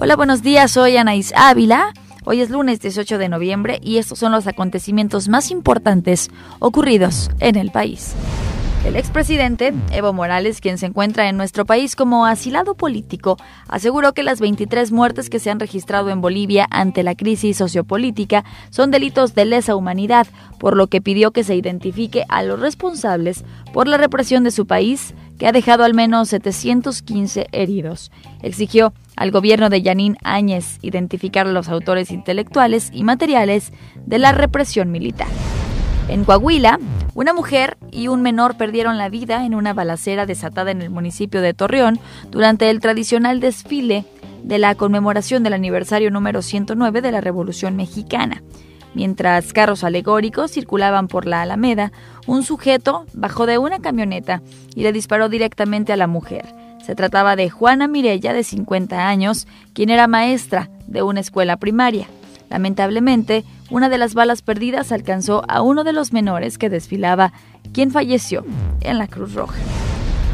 Hola, buenos días, soy Anaís Ávila. Hoy es lunes 18 de noviembre y estos son los acontecimientos más importantes ocurridos en el país. El expresidente Evo Morales, quien se encuentra en nuestro país como asilado político, aseguró que las 23 muertes que se han registrado en Bolivia ante la crisis sociopolítica son delitos de lesa humanidad, por lo que pidió que se identifique a los responsables por la represión de su país, que ha dejado al menos 715 heridos. Exigió al gobierno de Yanín Áñez identificar a los autores intelectuales y materiales de la represión militar. En Coahuila, una mujer y un menor perdieron la vida en una balacera desatada en el municipio de Torreón durante el tradicional desfile de la conmemoración del aniversario número 109 de la Revolución Mexicana. Mientras carros alegóricos circulaban por la Alameda, un sujeto bajó de una camioneta y le disparó directamente a la mujer. Se trataba de Juana Mirella, de 50 años, quien era maestra de una escuela primaria. Lamentablemente, una de las balas perdidas alcanzó a uno de los menores que desfilaba, quien falleció en la Cruz Roja.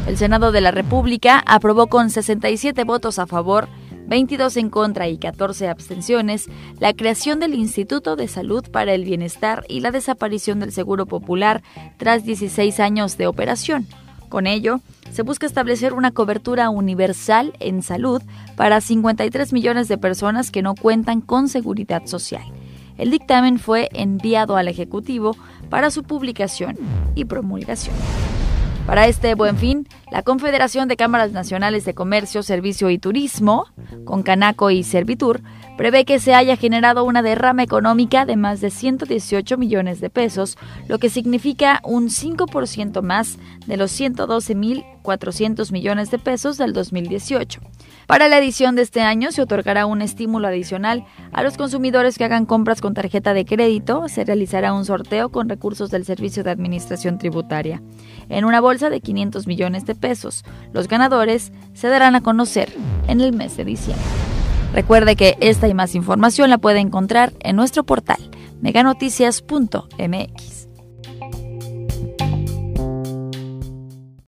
El Senado de la República aprobó con 67 votos a favor, 22 en contra y 14 abstenciones la creación del Instituto de Salud para el Bienestar y la desaparición del Seguro Popular tras 16 años de operación. Con ello, se busca establecer una cobertura universal en salud para 53 millones de personas que no cuentan con seguridad social. El dictamen fue enviado al Ejecutivo para su publicación y promulgación. Para este buen fin, la Confederación de Cámaras Nacionales de Comercio, Servicio y Turismo, con Canaco y Servitur, prevé que se haya generado una derrama económica de más de 118 millones de pesos, lo que significa un 5% más de los 112.400 millones de pesos del 2018. Para la edición de este año se otorgará un estímulo adicional a los consumidores que hagan compras con tarjeta de crédito. Se realizará un sorteo con recursos del Servicio de Administración Tributaria en una bolsa de 500 millones de pesos. Los ganadores se darán a conocer en el mes de diciembre. Recuerde que esta y más información la puede encontrar en nuestro portal meganoticias.mx.